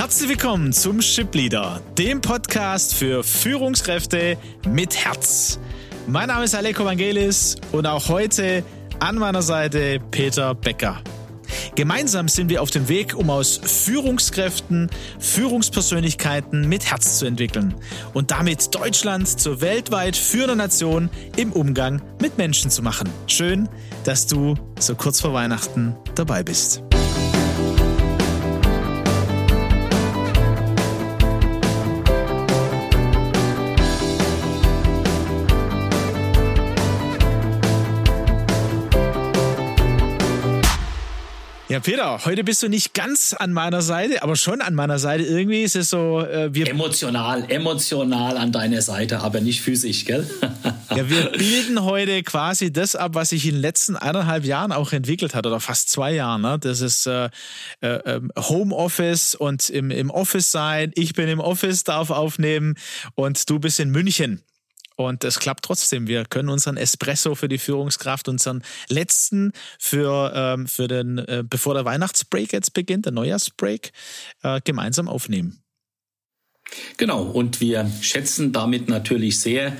Herzlich willkommen zum Ship Leader, dem Podcast für Führungskräfte mit Herz. Mein Name ist Aleko Vangelis und auch heute an meiner Seite Peter Becker. Gemeinsam sind wir auf dem Weg, um aus Führungskräften Führungspersönlichkeiten mit Herz zu entwickeln und damit Deutschland zur weltweit führenden Nation im Umgang mit Menschen zu machen. Schön, dass du so kurz vor Weihnachten dabei bist. Ja, Peter, heute bist du nicht ganz an meiner Seite, aber schon an meiner Seite. Irgendwie ist es so, äh, wir. Emotional, emotional an deiner Seite, aber nicht physisch, gell? ja, wir bilden heute quasi das ab, was sich in den letzten eineinhalb Jahren auch entwickelt hat, oder fast zwei Jahren. Ne? Das ist äh, äh, ähm, Homeoffice und im, im Office sein. Ich bin im Office, darf aufnehmen und du bist in München. Und es klappt trotzdem. Wir können unseren Espresso für die Führungskraft, unseren letzten für, ähm, für den, äh, bevor der Weihnachtsbreak jetzt beginnt, der Neujahrsbreak, äh, gemeinsam aufnehmen. Genau, und wir schätzen damit natürlich sehr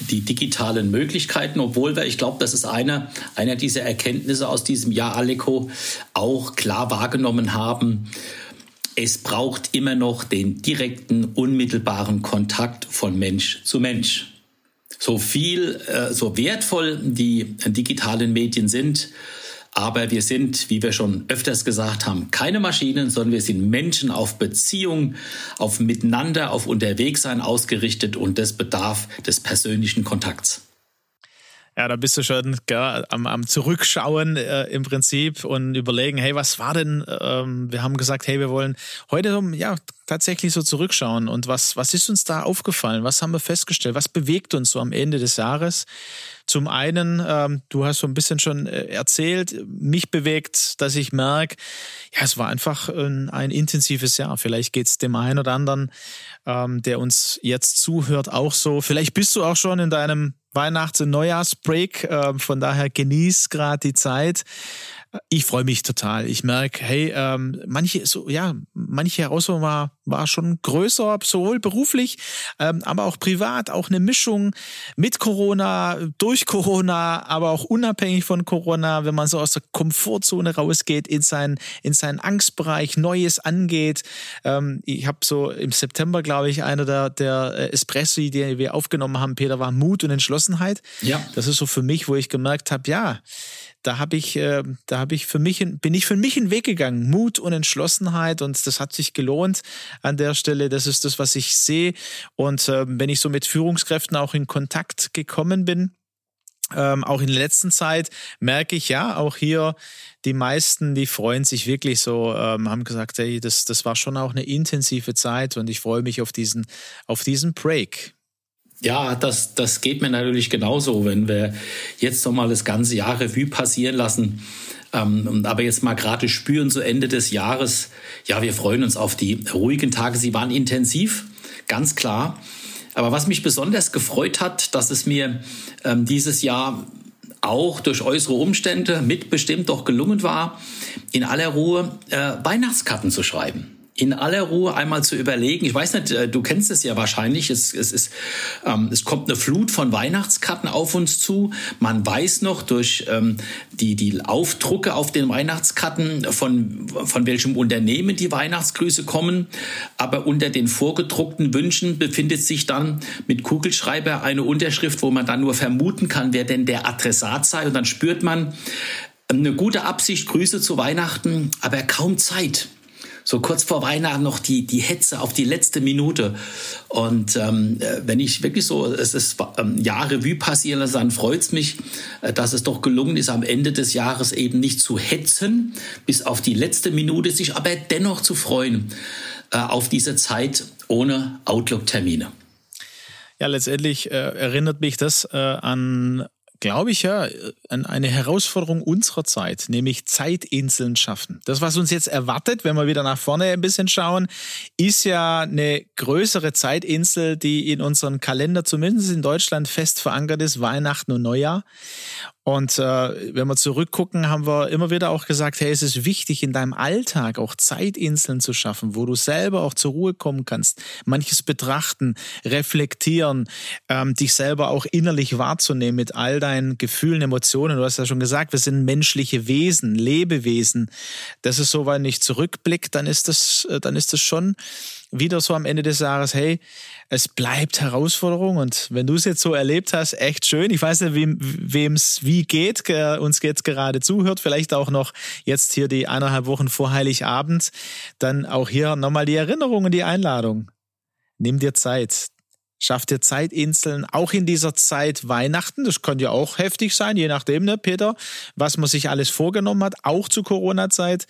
die digitalen Möglichkeiten, obwohl wir, ich glaube, das ist einer einer dieser Erkenntnisse aus diesem Jahr, Aleko, auch klar wahrgenommen haben. Es braucht immer noch den direkten, unmittelbaren Kontakt von Mensch zu Mensch so viel, äh, so wertvoll die digitalen Medien sind. Aber wir sind, wie wir schon öfters gesagt haben, keine Maschinen, sondern wir sind Menschen auf Beziehung, auf Miteinander, auf Unterwegssein ausgerichtet und das bedarf des persönlichen Kontakts. Ja, da bist du schon gell, am, am Zurückschauen äh, im Prinzip und überlegen, hey, was war denn? Ähm, wir haben gesagt, hey, wir wollen heute ja tatsächlich so zurückschauen und was was ist uns da aufgefallen? Was haben wir festgestellt? Was bewegt uns so am Ende des Jahres? Zum einen, ähm, du hast so ein bisschen schon äh, erzählt, mich bewegt, dass ich merke, ja, es war einfach ein, ein intensives Jahr. Vielleicht geht's dem einen oder anderen, ähm, der uns jetzt zuhört, auch so. Vielleicht bist du auch schon in deinem Weihnachts- und Neujahrsbreak. Äh, von daher genieß gerade die Zeit. Ich freue mich total. Ich merke, hey, ähm, manche, so, ja, manche Herausforderung war, war schon größer, sowohl beruflich, ähm, aber auch privat, auch eine Mischung mit Corona, durch Corona, aber auch unabhängig von Corona, wenn man so aus der Komfortzone rausgeht, in seinen, in seinen Angstbereich, Neues angeht. Ähm, ich habe so im September, glaube ich, einer der, der äh, Espressi, die wir aufgenommen haben, Peter, war Mut und Entschlossenheit. Ja. Das ist so für mich, wo ich gemerkt habe, ja, da habe ich, äh, da habe ich für mich, bin ich für mich einen Weg gegangen. Mut und Entschlossenheit und das hat sich gelohnt an der Stelle. Das ist das, was ich sehe. Und äh, wenn ich so mit Führungskräften auch in Kontakt gekommen bin, ähm, auch in der letzten Zeit merke ich ja auch hier, die meisten, die freuen sich wirklich so, ähm, haben gesagt, hey, das, das war schon auch eine intensive Zeit und ich freue mich auf diesen, auf diesen Break. Ja, das, das geht mir natürlich genauso, wenn wir jetzt noch mal das ganze Jahr Revue passieren lassen. Ähm, aber jetzt mal gerade spüren, zu Ende des Jahres, ja, wir freuen uns auf die ruhigen Tage. Sie waren intensiv, ganz klar. Aber was mich besonders gefreut hat, dass es mir ähm, dieses Jahr auch durch äußere Umstände mitbestimmt doch gelungen war, in aller Ruhe äh, Weihnachtskarten zu schreiben in aller Ruhe einmal zu überlegen. Ich weiß nicht, äh, du kennst es ja wahrscheinlich. Es, es, ist, ähm, es kommt eine Flut von Weihnachtskarten auf uns zu. Man weiß noch durch ähm, die, die Aufdrucke auf den Weihnachtskarten, von, von welchem Unternehmen die Weihnachtsgrüße kommen. Aber unter den vorgedruckten Wünschen befindet sich dann mit Kugelschreiber eine Unterschrift, wo man dann nur vermuten kann, wer denn der Adressat sei. Und dann spürt man eine gute Absicht, Grüße zu Weihnachten, aber kaum Zeit so kurz vor Weihnachten noch die, die Hetze auf die letzte Minute. Und ähm, äh, wenn ich wirklich so, es ist ähm, Jahre Revue passieren lasse, dann freut's mich, äh, dass es doch gelungen ist, am Ende des Jahres eben nicht zu hetzen, bis auf die letzte Minute, sich aber dennoch zu freuen äh, auf diese Zeit ohne Outlook-Termine. Ja, letztendlich äh, erinnert mich das äh, an glaube ich ja, an eine Herausforderung unserer Zeit, nämlich Zeitinseln schaffen. Das, was uns jetzt erwartet, wenn wir wieder nach vorne ein bisschen schauen, ist ja eine größere Zeitinsel, die in unserem Kalender, zumindest in Deutschland, fest verankert ist, Weihnachten und Neujahr. Und äh, wenn wir zurückgucken, haben wir immer wieder auch gesagt, hey, es ist wichtig, in deinem Alltag auch Zeitinseln zu schaffen, wo du selber auch zur Ruhe kommen kannst, manches betrachten, reflektieren, ähm, dich selber auch innerlich wahrzunehmen mit all deinen Gefühlen, Emotionen. Du hast ja schon gesagt, wir sind menschliche Wesen, Lebewesen. Das ist so, wenn ich zurückblicke, dann ist das, äh, dann ist das schon wieder so am Ende des Jahres, hey, es bleibt Herausforderung und wenn du es jetzt so erlebt hast, echt schön. Ich weiß nicht, wem es wie geht, uns jetzt gerade zuhört, vielleicht auch noch jetzt hier die eineinhalb Wochen vor Heiligabend, dann auch hier nochmal die Erinnerung und die Einladung. Nimm dir Zeit. Schaff dir Zeitinseln, auch in dieser Zeit Weihnachten. Das könnte ja auch heftig sein, je nachdem, ne, Peter, was man sich alles vorgenommen hat, auch zu Corona-Zeit,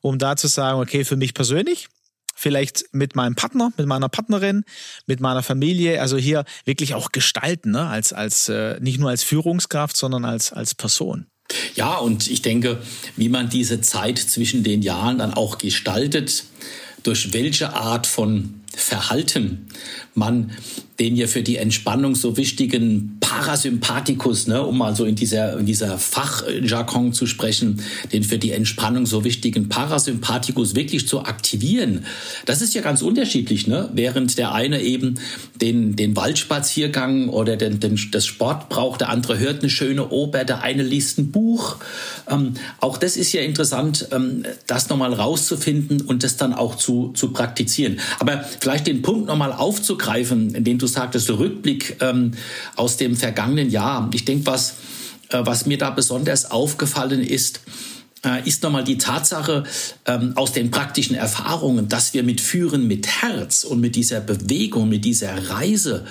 um da zu sagen, okay, für mich persönlich, vielleicht mit meinem Partner, mit meiner Partnerin, mit meiner Familie, also hier wirklich auch gestalten, ne? als, als äh, nicht nur als Führungskraft, sondern als, als Person. Ja, und ich denke, wie man diese Zeit zwischen den Jahren dann auch gestaltet, durch welche Art von Verhalten man den ja für die Entspannung so wichtigen Parasympathikus, ne, um mal so in dieser, in dieser Fachjargon zu sprechen, den für die Entspannung so wichtigen Parasympathikus wirklich zu aktivieren. Das ist ja ganz unterschiedlich, ne? Während der eine eben den, den Waldspaziergang oder den, den, das Sport braucht, der andere hört eine schöne Oper, der eine liest ein Buch. Ähm, auch das ist ja interessant, ähm, das nochmal rauszufinden und das dann auch zu, zu praktizieren. Aber vielleicht den Punkt nochmal aufzugreifen, dem du sagtest, Rückblick ähm, aus dem vergangenen Jahr. Ich denke, was, äh, was mir da besonders aufgefallen ist, äh, ist nochmal die Tatsache ähm, aus den praktischen Erfahrungen, dass wir mit Führen mit Herz und mit dieser Bewegung, mit dieser Reise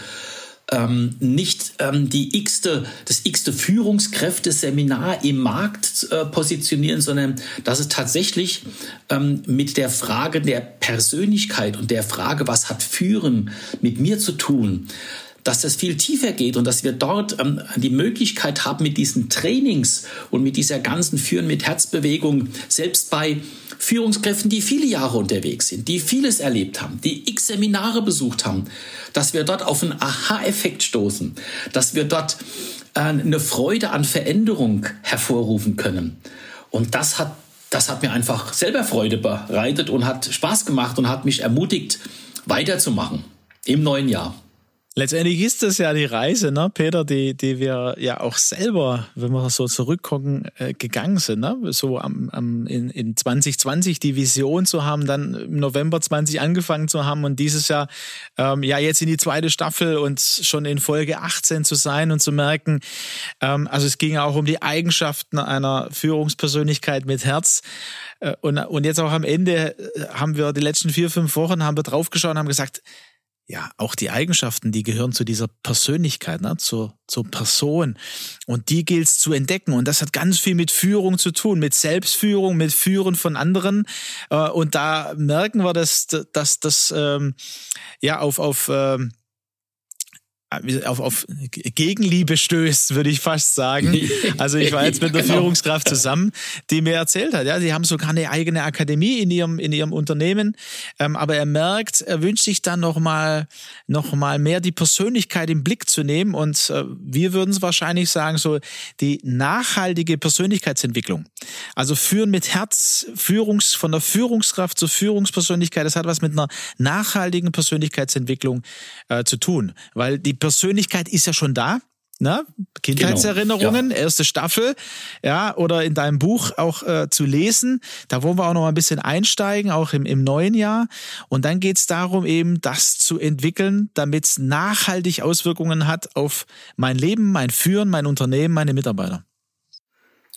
ähm, nicht ähm, die x-te, das x-te Führungskräfteseminar im Markt äh, positionieren, sondern dass es tatsächlich ähm, mit der Frage der Persönlichkeit und der Frage, was hat Führen mit mir zu tun, dass das viel tiefer geht und dass wir dort ähm, die Möglichkeit haben, mit diesen Trainings und mit dieser ganzen Führen mit Herzbewegung, selbst bei Führungskräften, die viele Jahre unterwegs sind, die vieles erlebt haben, die x Seminare besucht haben, dass wir dort auf einen Aha-Effekt stoßen, dass wir dort äh, eine Freude an Veränderung hervorrufen können. Und das hat, das hat mir einfach selber Freude bereitet und hat Spaß gemacht und hat mich ermutigt, weiterzumachen im neuen Jahr. Letztendlich ist das ja die Reise, ne, Peter, die, die wir ja auch selber, wenn wir so zurückgucken, äh, gegangen sind. Ne? So am, am, in, in 2020 die Vision zu haben, dann im November 20 angefangen zu haben und dieses Jahr ähm, ja jetzt in die zweite Staffel und schon in Folge 18 zu sein und zu merken, ähm, also es ging auch um die Eigenschaften einer Führungspersönlichkeit mit Herz. Äh, und, und jetzt auch am Ende äh, haben wir die letzten vier, fünf Wochen haben wir draufgeschaut und haben gesagt, ja, auch die Eigenschaften, die gehören zu dieser Persönlichkeit, ne, zur, zur Person. Und die gilt es zu entdecken. Und das hat ganz viel mit Führung zu tun, mit Selbstführung, mit Führen von anderen. Äh, und da merken wir, dass, dass das ähm, ja auf, auf ähm, auf, auf Gegenliebe stößt, würde ich fast sagen. Also ich war jetzt mit einer genau. Führungskraft zusammen, die mir erzählt hat, ja, sie haben sogar eine eigene Akademie in ihrem in ihrem Unternehmen, ähm, aber er merkt, er wünscht sich dann noch mal noch mal mehr die Persönlichkeit im Blick zu nehmen und äh, wir würden es wahrscheinlich sagen so die nachhaltige Persönlichkeitsentwicklung. Also führen mit Herz, Führungs von der Führungskraft zur Führungspersönlichkeit, das hat was mit einer nachhaltigen Persönlichkeitsentwicklung äh, zu tun, weil die Persönlichkeit ist ja schon da. Ne? Kindheitserinnerungen, genau. ja. erste Staffel, ja, oder in deinem Buch auch äh, zu lesen. Da wollen wir auch noch mal ein bisschen einsteigen, auch im, im neuen Jahr. Und dann geht es darum, eben das zu entwickeln, damit es nachhaltig Auswirkungen hat auf mein Leben, mein Führen, mein Unternehmen, meine Mitarbeiter.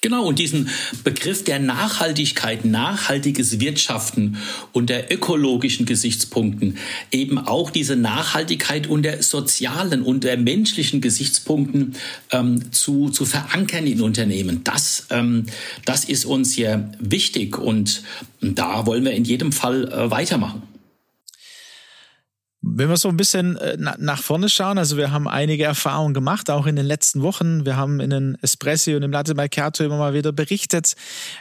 Genau, und diesen Begriff der Nachhaltigkeit, nachhaltiges Wirtschaften unter ökologischen Gesichtspunkten, eben auch diese Nachhaltigkeit unter sozialen, unter menschlichen Gesichtspunkten ähm, zu, zu verankern in Unternehmen. Das, ähm, das ist uns ja wichtig und da wollen wir in jedem Fall äh, weitermachen wenn wir so ein bisschen äh, nach vorne schauen, also wir haben einige Erfahrungen gemacht, auch in den letzten Wochen. Wir haben in den Espressi und im Latte Macchiato immer mal wieder berichtet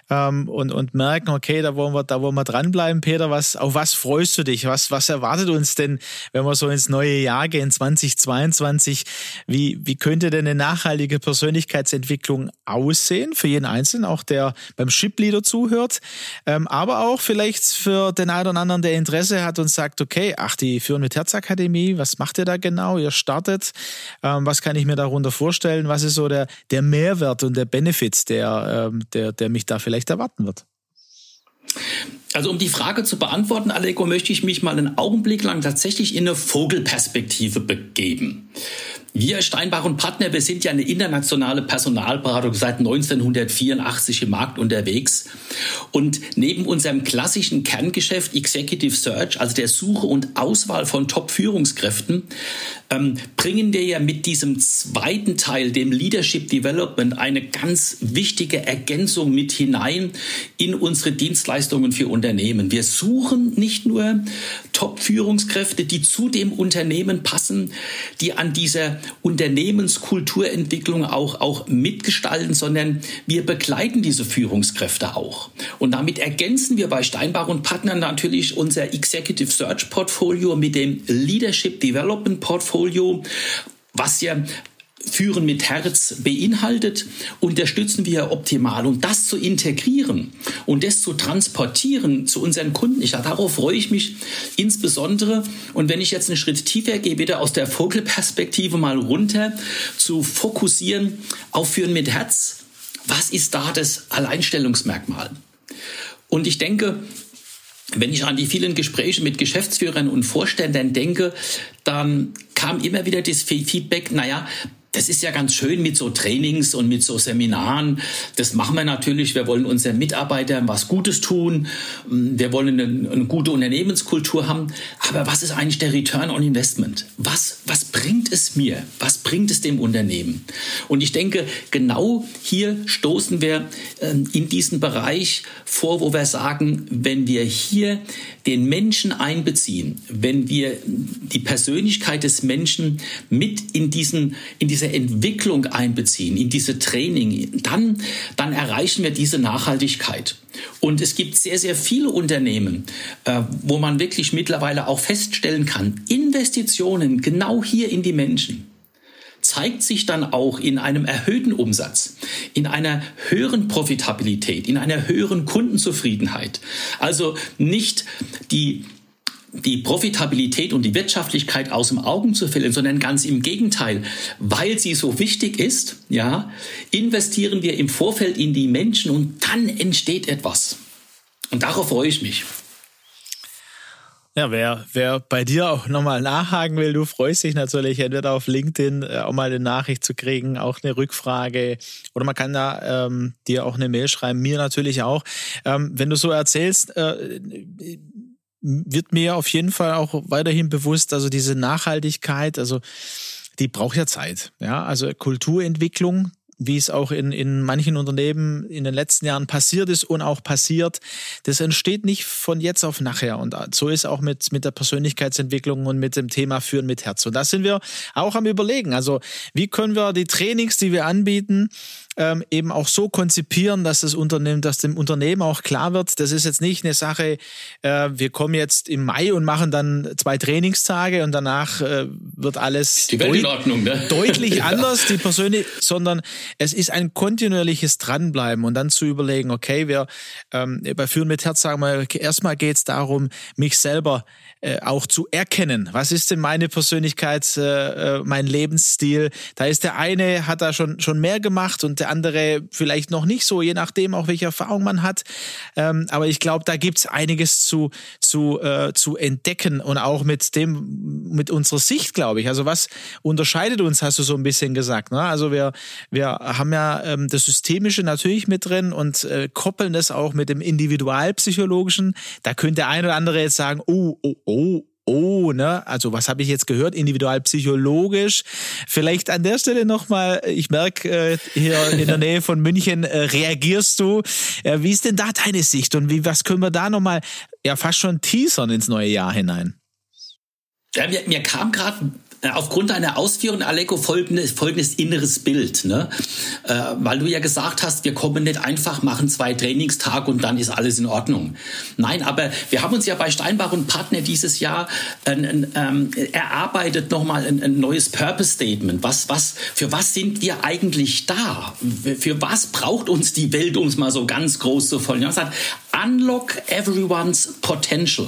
ähm, und, und merken, okay, da wollen wir, da wollen wir dranbleiben. Peter, was, auf was freust du dich? Was, was erwartet uns denn, wenn wir so ins neue Jahr gehen, 2022? Wie, wie könnte denn eine nachhaltige Persönlichkeitsentwicklung aussehen für jeden Einzelnen, auch der beim Ship-Leader zuhört, ähm, aber auch vielleicht für den einen oder anderen, der Interesse hat und sagt, okay, ach, die Führen mit Herzakademie, was macht ihr da genau? Ihr startet, ähm, was kann ich mir darunter vorstellen? Was ist so der, der Mehrwert und der Benefit, der, ähm, der, der mich da vielleicht erwarten wird? Also um die Frage zu beantworten, Aleko, möchte ich mich mal einen Augenblick lang tatsächlich in eine Vogelperspektive begeben. Wir Steinbach und Partner, wir sind ja eine internationale Personalberatung seit 1984 im Markt unterwegs. Und neben unserem klassischen Kerngeschäft Executive Search, also der Suche und Auswahl von Top-Führungskräften, ähm, bringen wir ja mit diesem zweiten Teil, dem Leadership Development, eine ganz wichtige Ergänzung mit hinein in unsere Dienstleistungen für Unternehmen. Wir suchen nicht nur Top-Führungskräfte, die zu dem Unternehmen passen, die an dieser Unternehmenskulturentwicklung auch, auch mitgestalten, sondern wir begleiten diese Führungskräfte auch. Und damit ergänzen wir bei Steinbach und Partnern natürlich unser Executive Search Portfolio mit dem Leadership Development Portfolio, was ja Führen mit Herz beinhaltet, unterstützen wir optimal. Und das zu integrieren und das zu transportieren zu unseren Kunden, ich, darauf freue ich mich insbesondere. Und wenn ich jetzt einen Schritt tiefer gehe, wieder aus der Vogelperspektive mal runter, zu fokussieren auf Führen mit Herz, was ist da das Alleinstellungsmerkmal? Und ich denke, wenn ich an die vielen Gespräche mit Geschäftsführern und Vorständern denke, dann kam immer wieder das Feedback, naja, das ist ja ganz schön mit so Trainings und mit so Seminaren. Das machen wir natürlich. Wir wollen unseren Mitarbeitern was Gutes tun. Wir wollen eine, eine, gute Unternehmenskultur haben. Aber was ist eigentlich der Return on Investment? Was, was bringt es mir? Was bringt es dem Unternehmen? Und ich denke, genau hier stoßen wir ähm, in diesen Bereich vor, wo wir sagen, wenn wir hier den Menschen einbeziehen, wenn wir die Persönlichkeit des Menschen mit in diesen, in diese Entwicklung einbeziehen, in diese Training, dann, dann erreichen wir diese Nachhaltigkeit. Und es gibt sehr, sehr viele Unternehmen, äh, wo man wirklich mittlerweile auch feststellen kann, Investitionen genau hier in die Menschen zeigt sich dann auch in einem erhöhten Umsatz, in einer höheren Profitabilität, in einer höheren Kundenzufriedenheit. Also nicht die die Profitabilität und die Wirtschaftlichkeit aus dem Augen zu verlieren, sondern ganz im Gegenteil, weil sie so wichtig ist, ja, investieren wir im Vorfeld in die Menschen und dann entsteht etwas. Und darauf freue ich mich. Ja, wer, wer bei dir auch nochmal nachhaken will, du freust dich natürlich entweder auf LinkedIn äh, auch mal eine Nachricht zu kriegen, auch eine Rückfrage oder man kann da ähm, dir auch eine Mail schreiben, mir natürlich auch. Ähm, wenn du so erzählst, äh, wird mir auf jeden Fall auch weiterhin bewusst, also diese Nachhaltigkeit, also die braucht ja Zeit. Ja, also Kulturentwicklung, wie es auch in, in manchen Unternehmen in den letzten Jahren passiert ist und auch passiert, das entsteht nicht von jetzt auf nachher. Und so ist auch mit, mit der Persönlichkeitsentwicklung und mit dem Thema Führen mit Herz. Und da sind wir auch am Überlegen. Also, wie können wir die Trainings, die wir anbieten, ähm, eben auch so konzipieren, dass das Unternehmen, dass dem Unternehmen auch klar wird, das ist jetzt nicht eine Sache, äh, wir kommen jetzt im Mai und machen dann zwei Trainingstage und danach äh, wird alles die Welt in Ordnung, ne? deutlich anders, die persönlich, sondern es ist ein kontinuierliches Dranbleiben und dann zu überlegen, okay, wir ähm, bei Führen mit Herz sagen wir, erstmal geht es darum, mich selber äh, auch zu erkennen. Was ist denn meine Persönlichkeit, äh, äh, mein Lebensstil? Da ist der eine, hat da schon, schon mehr gemacht und der andere vielleicht noch nicht so, je nachdem auch welche Erfahrung man hat. Ähm, aber ich glaube, da gibt's einiges zu, zu, äh, zu entdecken und auch mit dem, mit unserer Sicht, glaube ich. Also was unterscheidet uns, hast du so ein bisschen gesagt. Ne? Also wir, wir haben ja ähm, das Systemische natürlich mit drin und äh, koppeln das auch mit dem Individualpsychologischen. Da könnte der eine oder andere jetzt sagen, oh, oh, oh, oh, ne, also was habe ich jetzt gehört, individualpsychologisch. Vielleicht an der Stelle nochmal, ich merke, äh, hier in der Nähe von München äh, reagierst du. Äh, wie ist denn da deine Sicht und wie, was können wir da nochmal, ja, fast schon teasern ins neue Jahr hinein? Ja, mir, mir kam gerade aufgrund deiner Ausführung, Aleko, folgendes, folgendes inneres Bild, ne? Äh, weil du ja gesagt hast, wir kommen nicht einfach, machen zwei Trainingstage und dann ist alles in Ordnung. Nein, aber wir haben uns ja bei Steinbach und Partner dieses Jahr ein, ein, ähm, erarbeitet nochmal ein, ein neues Purpose Statement. Was, was, für was sind wir eigentlich da? Für was braucht uns die Welt, um es mal so ganz groß zu folgen? Unlock everyone's potential.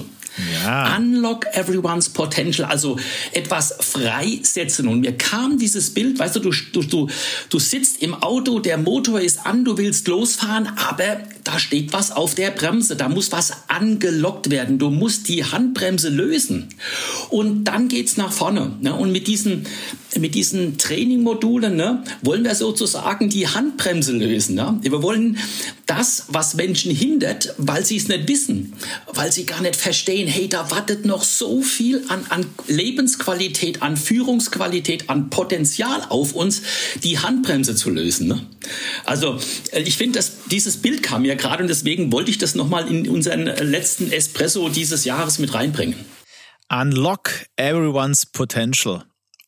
Ja. Unlock everyone's potential, also etwas freisetzen. Und mir kam dieses Bild, weißt du, du, du, du, sitzt im Auto, der Motor ist an, du willst losfahren, aber da steht was auf der Bremse, da muss was angelockt werden, du musst die Handbremse lösen. Und dann geht's nach vorne. Ne? Und mit diesen, mit diesen Trainingmodulen ne, wollen wir sozusagen die Handbremse lösen. Ne? Wir wollen das, was Menschen hindert, weil sie es nicht wissen, weil sie gar nicht verstehen, hey, da wartet noch so viel an, an Lebensqualität, an Führungsqualität, an Potenzial auf uns, die Handbremse zu lösen. Ne? Also äh, ich finde, dieses Bild kam mir gerade und deswegen wollte ich das nochmal in unseren letzten Espresso dieses Jahres mit reinbringen. Unlock everyone's potential.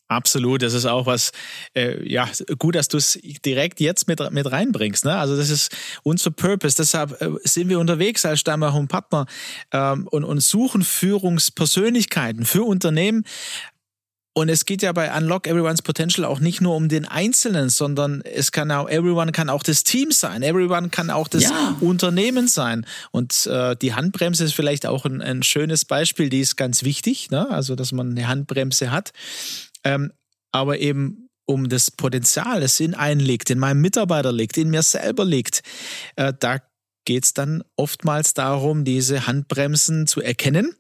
Absolut, das ist auch was, äh, ja, gut, dass du es direkt jetzt mit, mit reinbringst. Ne? Also das ist unser Purpose. Deshalb äh, sind wir unterwegs als Stammach und Partner ähm, und, und suchen Führungspersönlichkeiten für Unternehmen. Und es geht ja bei Unlock Everyone's Potential auch nicht nur um den Einzelnen, sondern es kann auch, everyone kann auch das Team sein, everyone kann auch das ja. Unternehmen sein. Und äh, die Handbremse ist vielleicht auch ein, ein schönes Beispiel, die ist ganz wichtig, ne? also dass man eine Handbremse hat. Ähm, aber eben um das Potenzial, das in einen liegt, in meinem Mitarbeiter liegt, in mir selber liegt, äh, da geht es dann oftmals darum, diese Handbremsen zu erkennen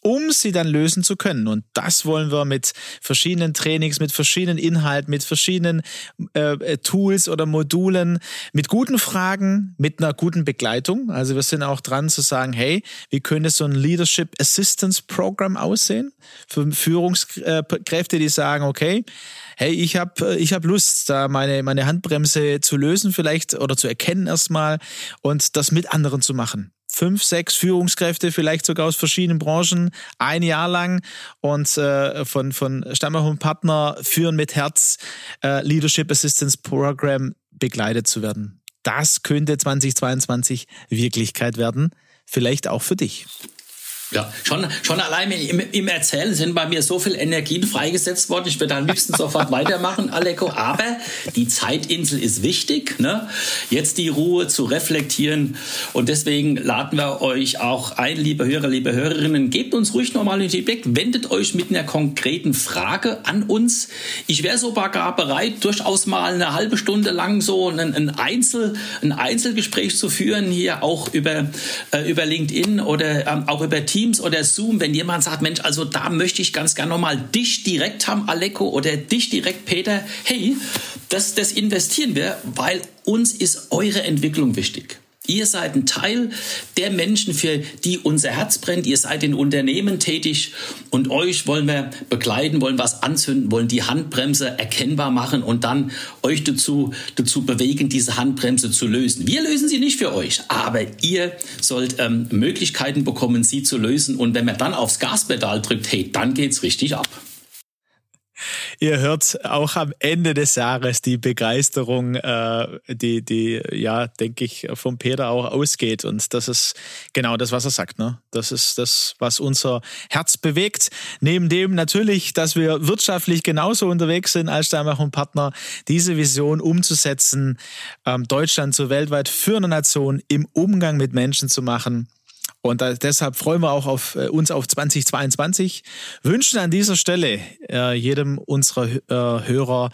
um sie dann lösen zu können. Und das wollen wir mit verschiedenen Trainings, mit verschiedenen Inhalten, mit verschiedenen äh, äh, Tools oder Modulen, mit guten Fragen, mit einer guten Begleitung. Also wir sind auch dran zu sagen, hey, wie könnte so ein Leadership Assistance Program aussehen für Führungskräfte, die sagen, okay, hey, ich habe ich hab Lust, da meine, meine Handbremse zu lösen vielleicht oder zu erkennen erstmal und das mit anderen zu machen fünf, sechs Führungskräfte, vielleicht sogar aus verschiedenen Branchen, ein Jahr lang und äh, von, von Stammach und Partner führen mit Herz äh, Leadership Assistance Program begleitet zu werden. Das könnte 2022 Wirklichkeit werden, vielleicht auch für dich. Ja, schon, schon allein im, im Erzählen sind bei mir so viel Energien freigesetzt worden. Ich würde am liebsten sofort weitermachen, Aleko. Aber die Zeitinsel ist wichtig, ne? Jetzt die Ruhe zu reflektieren. Und deswegen laden wir euch auch ein, liebe Hörer, liebe Hörerinnen, gebt uns ruhig nochmal ein Feedback. Wendet euch mit einer konkreten Frage an uns. Ich wäre sogar gar bereit, durchaus mal eine halbe Stunde lang so ein, ein Einzel, ein Einzelgespräch zu führen, hier auch über, äh, über LinkedIn oder ähm, auch über Teams Teams oder Zoom, wenn jemand sagt, Mensch, also da möchte ich ganz gerne nochmal dich direkt haben, Aleko, oder dich direkt, Peter, hey, das, das investieren wir, weil uns ist eure Entwicklung wichtig. Ihr seid ein Teil der Menschen, für die unser Herz brennt. Ihr seid in Unternehmen tätig und euch wollen wir begleiten, wollen was anzünden, wollen die Handbremse erkennbar machen und dann euch dazu, dazu bewegen, diese Handbremse zu lösen. Wir lösen sie nicht für euch, aber ihr sollt ähm, Möglichkeiten bekommen, sie zu lösen. Und wenn man dann aufs Gaspedal drückt, hey, dann geht's richtig ab. Ihr hört auch am Ende des Jahres die Begeisterung, äh, die, die, ja, denke ich, vom Peter auch ausgeht. Und das ist genau das, was er sagt. Ne? Das ist das, was unser Herz bewegt. Neben dem natürlich, dass wir wirtschaftlich genauso unterwegs sind als Steinbach und Partner, diese Vision umzusetzen, ähm, Deutschland zur weltweit führenden Nation im Umgang mit Menschen zu machen und da, deshalb freuen wir auch auf äh, uns auf 2022. Wünschen an dieser Stelle äh, jedem unserer äh, Hörer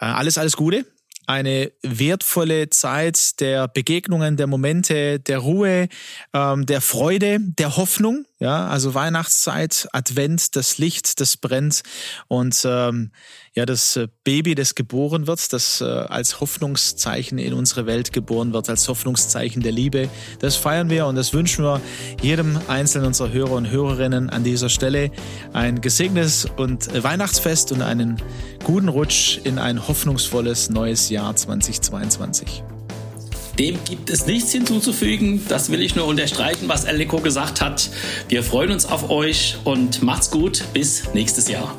äh, alles, alles Gute. Eine wertvolle Zeit der Begegnungen, der Momente, der Ruhe, ähm, der Freude, der Hoffnung. Ja, also Weihnachtszeit, Advent, das Licht, das brennt und ähm, ja, das äh, Baby, das geboren wird, das äh, als Hoffnungszeichen in unsere Welt geboren wird, als Hoffnungszeichen der Liebe. Das feiern wir und das wünschen wir jedem einzelnen unserer Hörer und Hörerinnen an dieser Stelle ein gesegnetes und äh, Weihnachtsfest und einen guten Rutsch in ein hoffnungsvolles neues Jahr 2022. Dem gibt es nichts hinzuzufügen. Das will ich nur unterstreichen, was Eleko gesagt hat. Wir freuen uns auf euch und macht's gut. Bis nächstes Jahr.